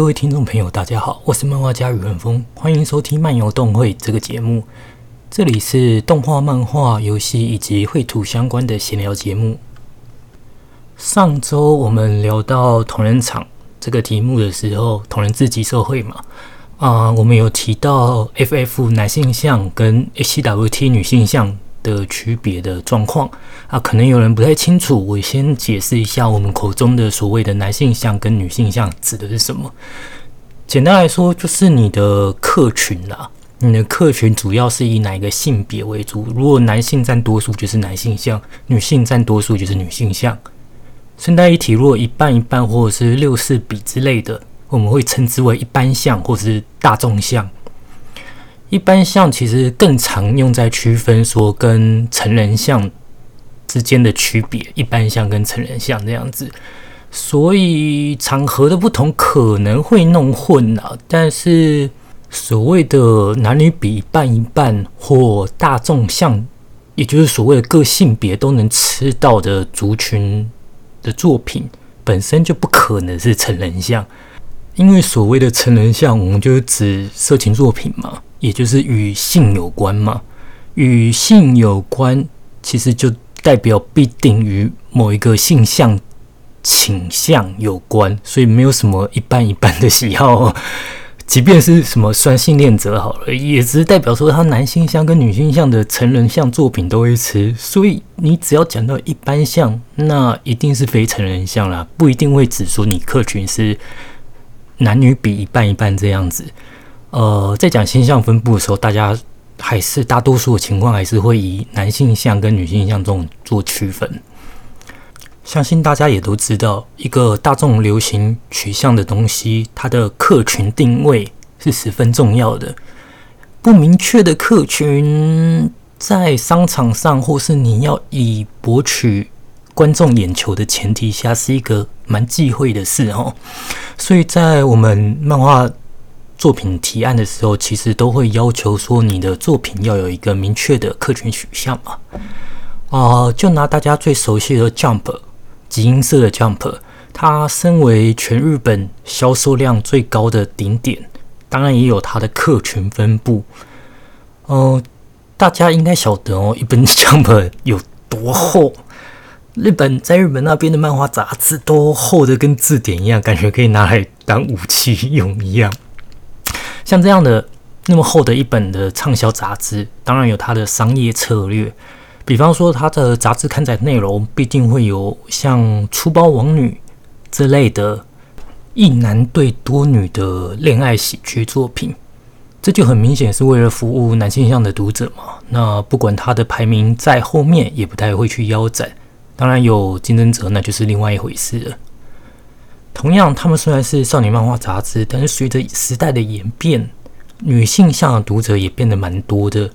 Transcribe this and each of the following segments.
各位听众朋友，大家好，我是漫画家宇文峰，欢迎收听漫游动会这个节目。这里是动画、漫画、游戏以及绘图相关的闲聊节目。上周我们聊到同人场这个题目的时候，同人自己社会嘛，啊，我们有提到 FF 男性向跟 HWT 女性向。的区别的状况啊，可能有人不太清楚。我先解释一下，我们口中的所谓的男性向跟女性向指的是什么。简单来说，就是你的客群啦。你的客群主要是以哪个性别为主？如果男性占多数，就是男性向；女性占多数，就是女性向。顺带一提，如果一半一半或者是六四比之类的，我们会称之为一般向或者是大众向。一般像其实更常用在区分说跟成人像之间的区别，一般像跟成人像这样子，所以场合的不同可能会弄混了。但是所谓的男女比一半一半或大众像，也就是所谓的各性别都能吃到的族群的作品，本身就不可能是成人像，因为所谓的成人像，我们就是指色情作品嘛。也就是与性有关嘛，与性有关，其实就代表必定与某一个性向倾向有关，所以没有什么一般一般的喜好。即便是什么双性恋者好了，也只是代表说他男性向跟女性向的成人向作品都会吃。所以你只要讲到一般向，那一定是非成人向啦，不一定会指出你客群是男女比一半一半这样子。呃，在讲形象分布的时候，大家还是大多数的情况还是会以男性像跟女性像这种做区分。相信大家也都知道，一个大众流行取向的东西，它的客群定位是十分重要的。不明确的客群，在商场上或是你要以博取观众眼球的前提下，是一个蛮忌讳的事哦。所以在我们漫画。作品提案的时候，其实都会要求说，你的作品要有一个明确的客群取向嘛。啊，就拿大家最熟悉的 Jump，集英社的 Jump，它身为全日本销售量最高的顶点，当然也有它的客群分布。哦，大家应该晓得哦，一本 Jump 有多厚？日本在日本那边的漫画杂志都厚的跟字典一样，感觉可以拿来当武器用一样。像这样的那么厚的一本的畅销杂志，当然有它的商业策略。比方说，它的杂志刊载内容必定会有像粗包王女之类的一男对多女的恋爱喜剧作品，这就很明显是为了服务男性向的读者嘛。那不管它的排名在后面，也不太会去腰斩。当然有竞争者，那就是另外一回事了。同样，他们虽然是少年漫画杂志，但是随着时代的演变，女性向的读者也变得蛮多的。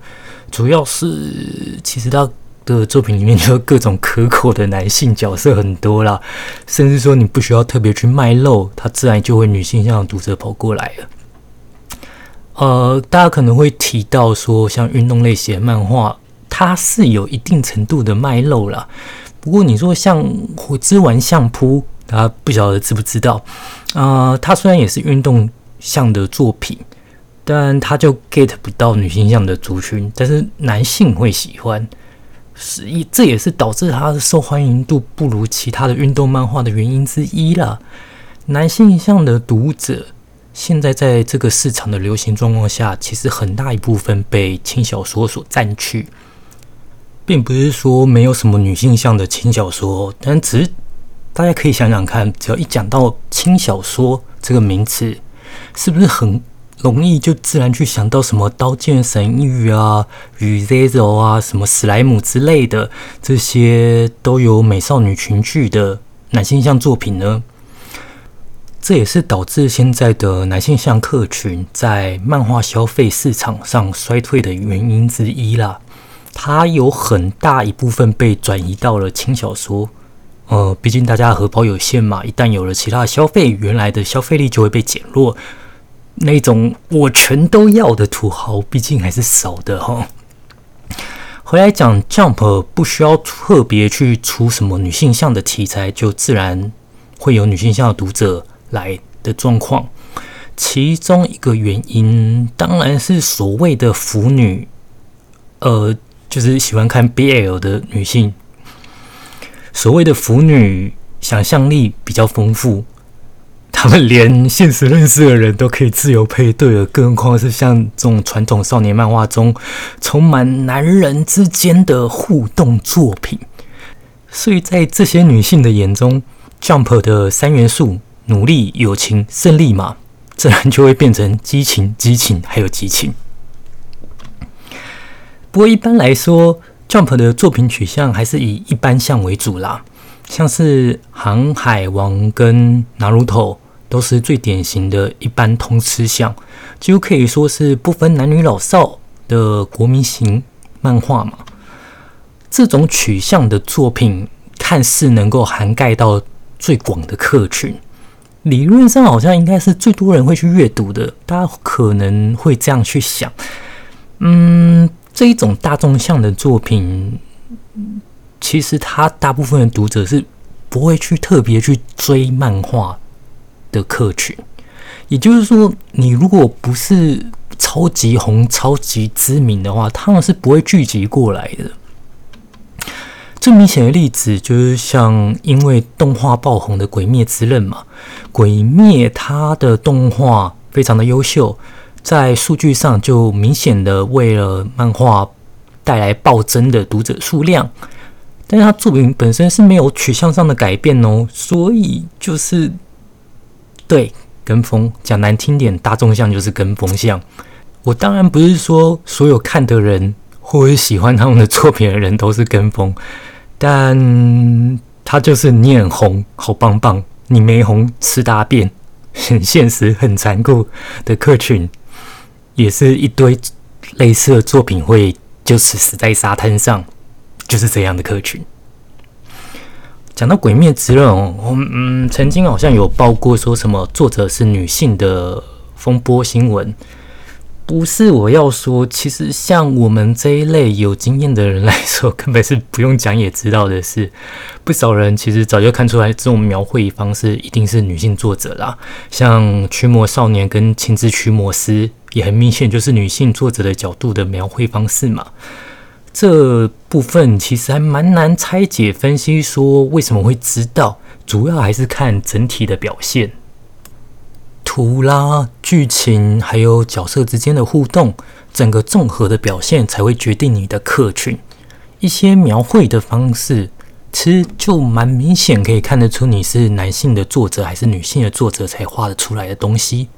主要是，其实他的作品里面就各种可口的男性角色很多啦，甚至说你不需要特别去卖肉，他自然就会女性向的读者跑过来了。呃，大家可能会提到说，像运动类型的漫画，它是有一定程度的卖肉啦。不过你说像火之丸相扑。大家不晓得知不知道？啊，它虽然也是运动向的作品，但它就 get 不到女性向的族群，但是男性会喜欢，是一这也是导致它的受欢迎度不如其他的运动漫画的原因之一啦。男性向的读者现在在这个市场的流行状况下，其实很大一部分被轻小说所占据，并不是说没有什么女性向的轻小说，但只是。大家可以想想看，只要一讲到轻小说这个名词，是不是很容易就自然去想到什么《刀剑神域》啊、《与 Zero》啊、什么史莱姆之类的这些都有美少女群剧的男性向作品呢？这也是导致现在的男性向客群在漫画消费市场上衰退的原因之一啦。它有很大一部分被转移到了轻小说。呃，毕竟大家荷包有限嘛，一旦有了其他消费，原来的消费力就会被减弱。那种我全都要的土豪，毕竟还是少的哈。回来讲，Jump 不需要特别去出什么女性向的题材，就自然会有女性向的读者来的状况。其中一个原因当然是所谓的腐女，呃，就是喜欢看 BL 的女性。所谓的腐女，想象力比较丰富，他们连现实认识的人都可以自由配对了，更何况是像这种传统少年漫画中充满男人之间的互动作品。所以在这些女性的眼中，Jump 的三元素——努力、友情、胜利嘛。自然就会变成激情、激情，还有激情。不过一般来说，Jump 的作品取向还是以一般向为主啦。像是《航海王》跟《拿鲁头》都是最典型的一般通吃向，几乎可以说是不分男女老少的国民型漫画嘛。这种取向的作品，看似能够涵盖到最广的客群。理论上好像应该是最多人会去阅读的，大家可能会这样去想。嗯，这一种大众向的作品，其实他大部分的读者是不会去特别去追漫画的客群。也就是说，你如果不是超级红、超级知名的话，他们是不会聚集过来的。最明显的例子就是像因为动画爆红的《鬼灭之刃》嘛，《鬼灭》它的动画非常的优秀，在数据上就明显的为了漫画带来暴增的读者数量，但是他作品本身是没有取向上的改变哦，所以就是对跟风，讲难听点，大众向就是跟风向。我当然不是说所有看的人或者喜欢他们的作品的人都是跟风。但他就是你很红，好棒棒；你没红，吃大便，很现实、很残酷的客群，也是一堆类似的作品会就此死在沙滩上，就是这样的客群。讲到《鬼灭之刃哦》，我嗯曾经好像有报过说什么作者是女性的风波新闻。不是我要说，其实像我们这一类有经验的人来说，根本是不用讲也知道的是，不少人其实早就看出来，这种描绘方式一定是女性作者啦。像《驱魔少年》跟《青之驱魔师》，也很明显就是女性作者的角度的描绘方式嘛。这部分其实还蛮难拆解分析，说为什么会知道，主要还是看整体的表现。图啦、剧情还有角色之间的互动，整个综合的表现才会决定你的客群。一些描绘的方式，其实就蛮明显，可以看得出你是男性的作者还是女性的作者才画得出来的东西。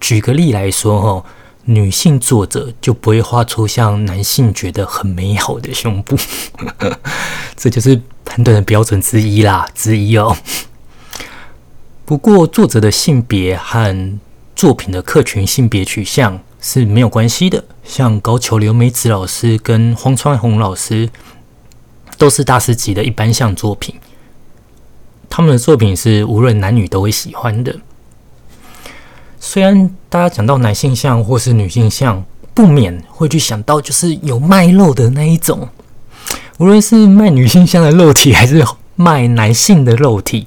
举个例来说，哈，女性作者就不会画出像男性觉得很美好的胸部，这就是判断的标准之一啦，之一哦。不过，作者的性别和作品的客群性别取向是没有关系的。像高桥留美子老师跟荒川弘老师都是大师级的一般向作品，他们的作品是无论男女都会喜欢的。虽然大家讲到男性像或是女性像，不免会去想到就是有卖肉的那一种，无论是卖女性像的肉体还是卖男性的肉体。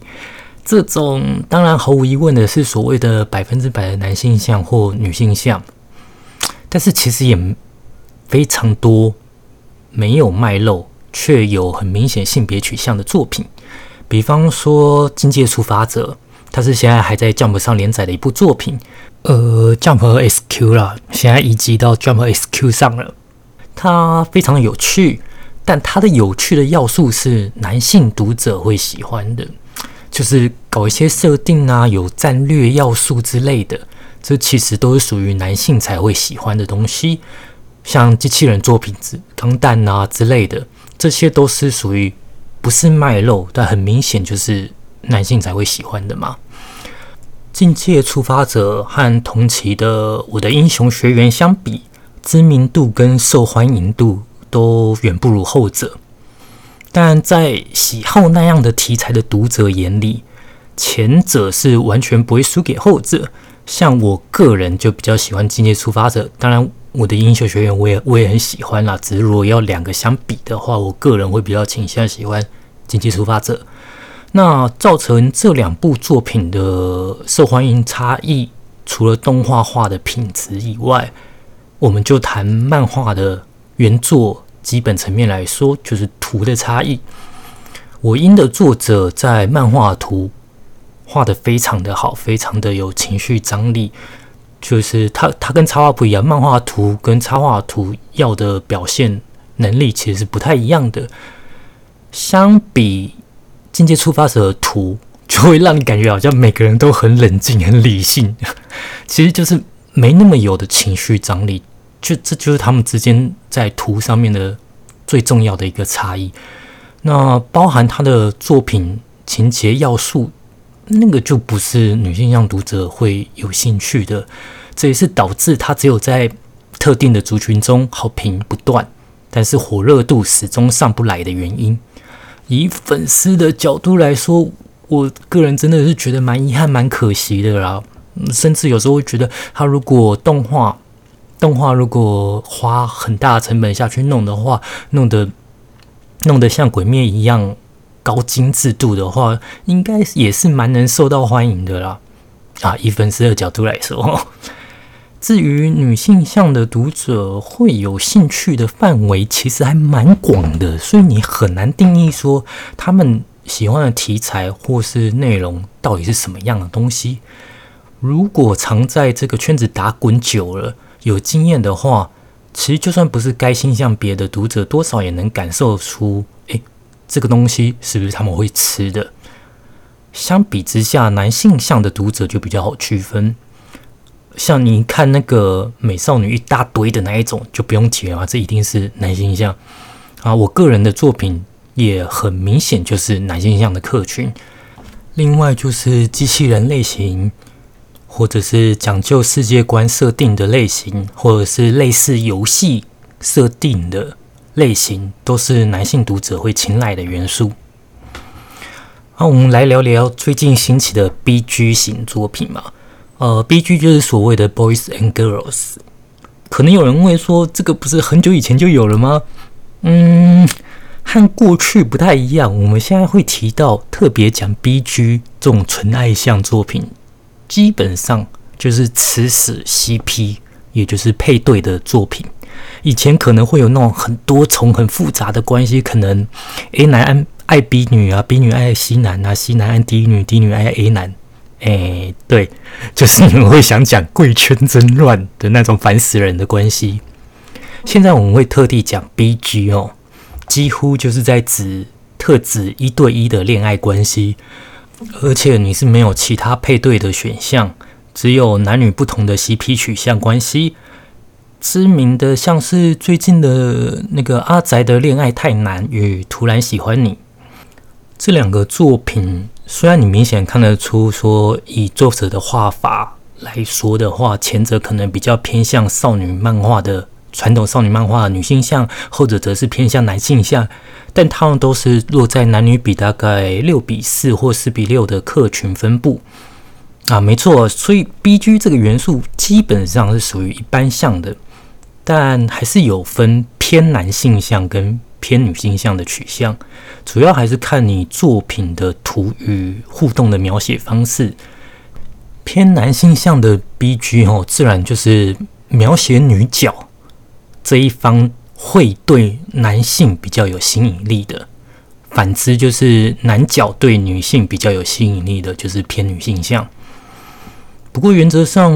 这种当然毫无疑问的是所谓的百分之百的男性像或女性像，但是其实也非常多没有卖肉却有很明显性别取向的作品，比方说《境界出发者》，它是现在还在 Jump 上连载的一部作品，呃，Jump SQ 啦，现在移籍到 Jump SQ 上了，它非常有趣，但它的有趣的要素是男性读者会喜欢的。就是搞一些设定啊，有战略要素之类的，这其实都是属于男性才会喜欢的东西。像机器人作品、之钢弹啊之类的，这些都是属于不是卖肉，但很明显就是男性才会喜欢的嘛。境界出发者和同期的我的英雄学员相比，知名度跟受欢迎度都远不如后者。但在喜好那样的题材的读者眼里，前者是完全不会输给后者。像我个人就比较喜欢《境界出发者》，当然我的英雄学院我也我也很喜欢啦。只是如果要两个相比的话，我个人会比较倾向喜欢《境界出发者》。那造成这两部作品的受欢迎差异除了动画画的品质以外，我们就谈漫画的原作基本层面来说，就是图的差异。我因的作者在漫画图画的非常的好，非常的有情绪张力。就是他，他跟插画不一样，漫画图跟插画图要的表现能力其实是不太一样的。相比境界触发者的图，就会让你感觉好像每个人都很冷静、很理性，其实就是没那么有的情绪张力。就这就是他们之间在图上面的最重要的一个差异。那包含他的作品情节要素。那个就不是女性向读者会有兴趣的，这也是导致他只有在特定的族群中好评不断，但是火热度始终上不来的原因。以粉丝的角度来说，我个人真的是觉得蛮遗憾、蛮可惜的啦。甚至有时候会觉得，他如果动画动画如果花很大成本下去弄的话，弄得弄得像鬼灭一样。高精致度的话，应该也是蛮能受到欢迎的啦。啊，以粉丝的角度来说，至于女性向的读者会有兴趣的范围，其实还蛮广的，所以你很难定义说他们喜欢的题材或是内容到底是什么样的东西。如果常在这个圈子打滚久了，有经验的话，其实就算不是该倾向别的读者，多少也能感受出，诶。这个东西是不是他们会吃的？相比之下，男性向的读者就比较好区分。像你看那个美少女一大堆的那一种，就不用提了，这一定是男性向啊。我个人的作品也很明显就是男性向的客群。另外就是机器人类型，或者是讲究世界观设定的类型，或者是类似游戏设定的。类型都是男性读者会青睐的元素。那我们来聊聊最近兴起的 B G 型作品嘛？呃，B G 就是所谓的 Boys and Girls。可能有人会说，这个不是很久以前就有了吗？嗯，和过去不太一样。我们现在会提到特别讲 B G 这种纯爱向作品，基本上就是吃死 C P，也就是配对的作品。以前可能会有那种很多重、很复杂的关系，可能 A 男爱爱 B 女啊，B 女爱 C 男啊，C 男爱 D 女，D 女爱 A 男。哎，对，就是你们会想讲贵圈真乱的那种烦死人的关系。现在我们会特地讲 BG 哦，几乎就是在指特指一对一的恋爱关系，而且你是没有其他配对的选项，只有男女不同的 CP 取向关系。知名的像是最近的那个阿宅的恋爱太难与突然喜欢你这两个作品，虽然你明显看得出说以作者的画法来说的话，前者可能比较偏向少女漫画的传统少女漫画的女性向，后者则是偏向男性向，但他们都是落在男女比大概六比四或四比六的客群分布啊，没错，所以 B G 这个元素基本上是属于一般向的。但还是有分偏男性向跟偏女性向的取向，主要还是看你作品的图与互动的描写方式。偏男性向的 B G 哦，自然就是描写女角这一方会对男性比较有吸引力的，反之就是男角对女性比较有吸引力的，就是偏女性向。不过原则上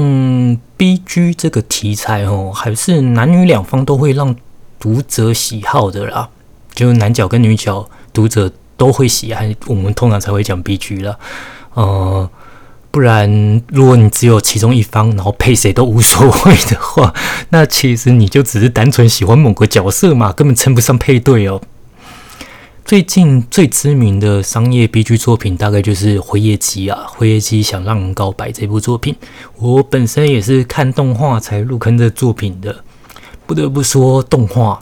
，B G 这个题材哦，还是男女两方都会让读者喜好的啦。就是男角跟女角，读者都会喜爱，我们通常才会讲 B G 了。呃，不然如果你只有其中一方，然后配谁都无所谓的话，那其实你就只是单纯喜欢某个角色嘛，根本称不上配对哦。最近最知名的商业 B G 作品，大概就是《灰夜姬》啊，《灰夜姬想让人告白》这部作品。我本身也是看动画才入坑的作品的，不得不说，动画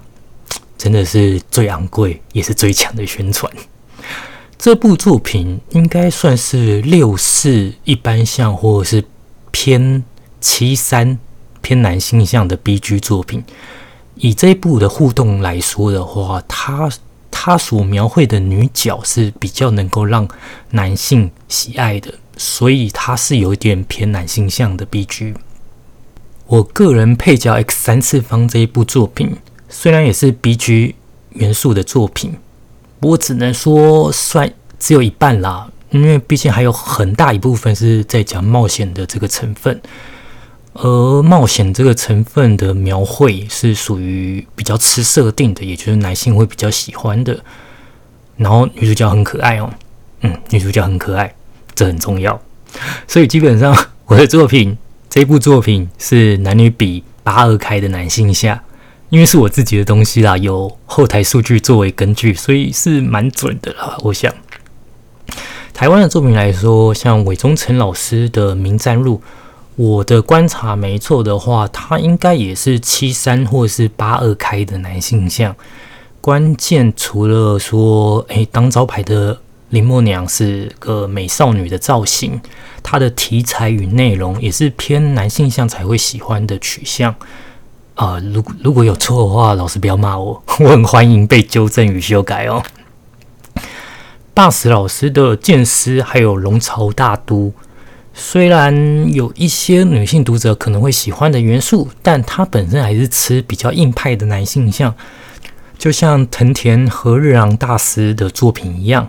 真的是最昂贵也是最强的宣传。这部作品应该算是六四一般向，或者是偏七三偏男性向的 B G 作品。以这一部的互动来说的话，它。他所描绘的女角是比较能够让男性喜爱的，所以它是有一点偏男性向的 B G。我个人配角 X 三次方这一部作品，虽然也是 B G 元素的作品，不过只能说算只有一半啦，因为毕竟还有很大一部分是在讲冒险的这个成分。而冒险这个成分的描绘是属于比较吃设定的，也就是男性会比较喜欢的。然后女主角很可爱哦，嗯，女主角很可爱，这很重要。所以基本上我的作品这部作品是男女比八二开的男性下，因为是我自己的东西啦，有后台数据作为根据，所以是蛮准的啦。我想台湾的作品来说，像韦忠诚老师的《名战录》。我的观察没错的话，他应该也是七三或是八二开的男性像。关键除了说，诶，当招牌的林默娘是个美少女的造型，她的题材与内容也是偏男性向才会喜欢的取向。啊，如如果有错的话，老师不要骂我，我很欢迎被纠正与修改哦。霸死老师的剑师还有龙巢大都。虽然有一些女性读者可能会喜欢的元素，但它本身还是吃比较硬派的男性像，就像藤田和日郎大师的作品一样。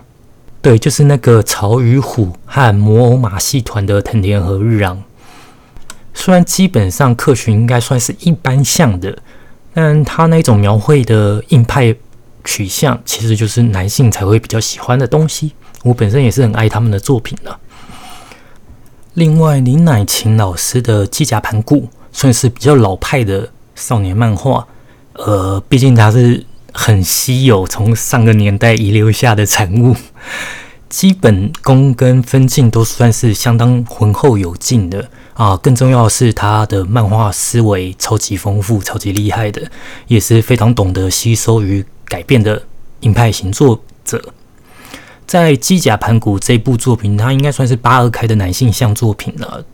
对，就是那个曹与虎和魔偶马戏团的藤田和日郎。虽然基本上客群应该算是一般向的，但他那种描绘的硬派取向，其实就是男性才会比较喜欢的东西。我本身也是很爱他们的作品的。另外，林乃晴老师的《机甲盘古》算是比较老派的少年漫画，呃，毕竟它是很稀有，从上个年代遗留下的产物，基本功跟分镜都算是相当浑厚有劲的啊。更重要的是，他的漫画思维超级丰富、超级厉害的，也是非常懂得吸收与改变的硬派型作者。在《机甲盘古》这部作品，他应该算是八二开的男性向作品了。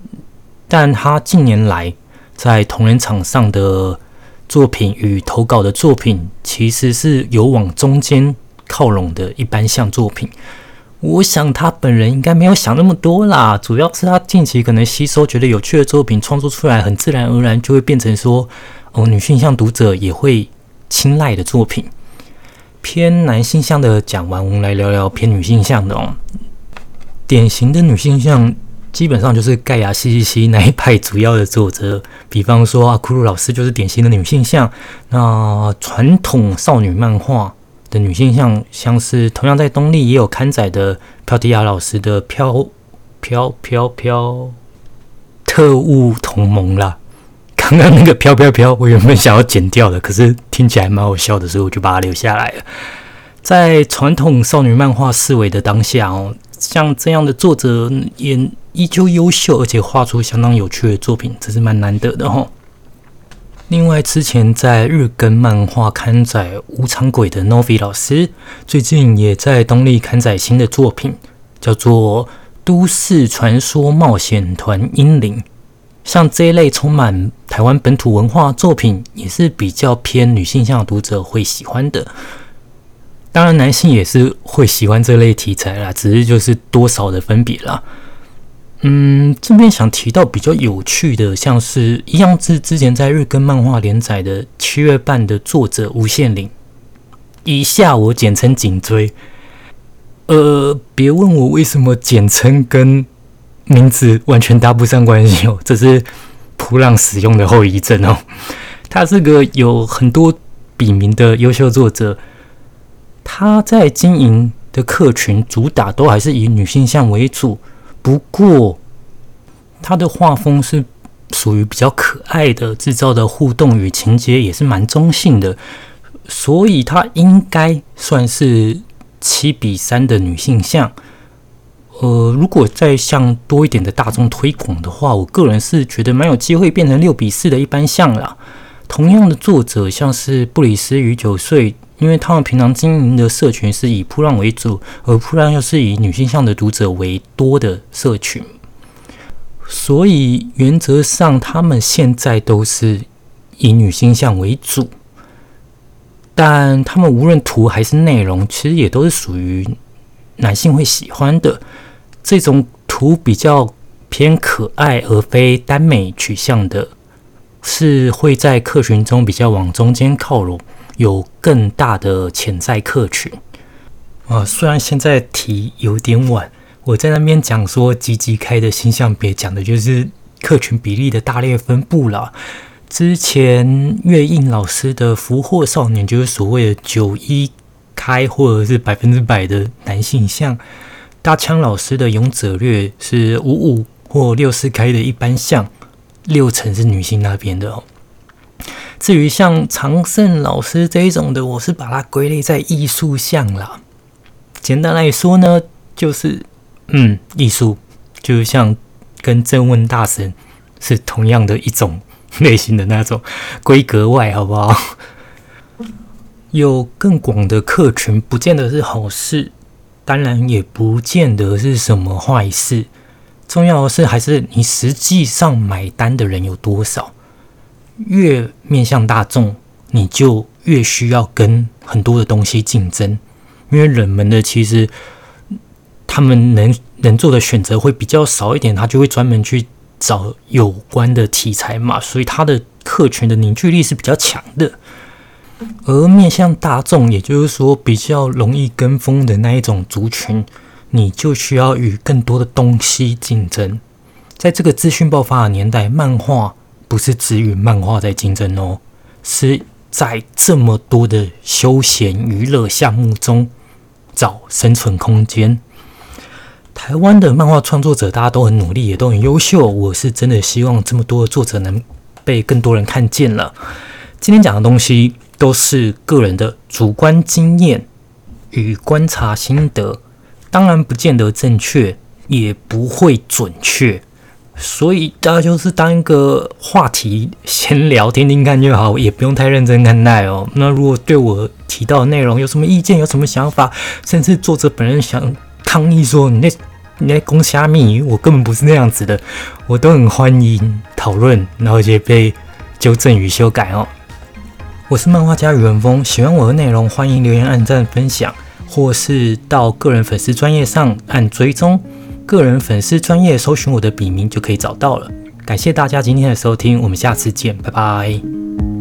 但他近年来在同人场上的作品与投稿的作品，其实是有往中间靠拢的一般向作品。我想他本人应该没有想那么多啦，主要是他近期可能吸收觉得有趣的作品，创作出来很自然而然就会变成说，哦，女性向读者也会青睐的作品。偏男性向的讲完，我们来聊聊偏女性向的哦。典型的女性向基本上就是盖亚西西西那一派主要的作者，比方说阿库鲁老师就是典型的女性向。那传统少女漫画的女性像，像是同样在东立也有刊载的飘迪亚老师的《飘飘飘飘特务同盟》啦。刚刚那个飘飘飘，我原本想要剪掉的，可是听起来蛮好笑的，所以我就把它留下来了。在传统少女漫画思维的当下哦，像这样的作者也依旧优秀，而且画出相当有趣的作品，这是蛮难得的哦。另外，之前在日更漫画刊载《无常鬼》的 Novi 老师，最近也在东立刊载新的作品，叫做《都市传说冒险团英灵》。像这一类充满台湾本土文化作品，也是比较偏女性向的读者会喜欢的。当然，男性也是会喜欢这类题材啦，只是就是多少的分别啦。嗯，这边想提到比较有趣的，像是一样是之前在日更漫画连载的七月半的作者吴宪林，以下我简称颈椎。呃，别问我为什么简称跟。名字完全搭不上关系哦，这是普朗使用的后遗症哦。他是个有很多笔名的优秀作者，他在经营的客群主打都还是以女性向为主，不过他的画风是属于比较可爱的，制造的互动与情节也是蛮中性的，所以他应该算是七比三的女性向。呃，如果再向多一点的大众推广的话，我个人是觉得蛮有机会变成六比四的一般像啦。同样的作者，像是布里斯与九岁，因为他们平常经营的社群是以扑浪为主，而扑浪又是以女性向的读者为多的社群，所以原则上他们现在都是以女性向为主，但他们无论图还是内容，其实也都是属于男性会喜欢的。这种图比较偏可爱而非耽美取向的，是会在客群中比较往中间靠拢，有更大的潜在客群。啊，虽然现在提有点晚，我在那边讲说积极开的星象别讲的就是客群比例的大列分布了。之前月印老师的福祸少年就是所谓的九一开或者是百分之百的男性像，大枪老师的勇者略是五五或六四开的一般像，六成是女性那边的哦。至于像常胜老师这一种的，我是把它归类在艺术项啦。简单来说呢，就是嗯，艺术就像跟正问大神是同样的一种。类型的那种规格外，好不好？有更广的客群，不见得是好事，当然也不见得是什么坏事。重要的是，还是你实际上买单的人有多少。越面向大众，你就越需要跟很多的东西竞争，因为冷门的其实他们能能做的选择会比较少一点，他就会专门去。找有关的题材嘛，所以他的客群的凝聚力是比较强的。而面向大众，也就是说比较容易跟风的那一种族群，你就需要与更多的东西竞争。在这个资讯爆发的年代，漫画不是只与漫画在竞争哦，是在这么多的休闲娱乐项目中找生存空间。台湾的漫画创作者，大家都很努力，也都很优秀。我是真的希望这么多的作者能被更多人看见了。今天讲的东西都是个人的主观经验与观察心得，当然不见得正确，也不会准确，所以大家就是当一个话题闲聊听听看就好，也不用太认真看待哦。那如果对我提到的内容有什么意见、有什么想法，甚至作者本人想。抗议说：“你那，你那公虾米？我根本不是那样子的。”我都很欢迎讨论，然后也被纠正与修改哦。我是漫画家宇文峰，喜欢我的内容，欢迎留言、按赞、分享，或是到个人粉丝专业上按追踪。个人粉丝专业搜寻我的笔名就可以找到了。感谢大家今天的收听，我们下次见，拜拜。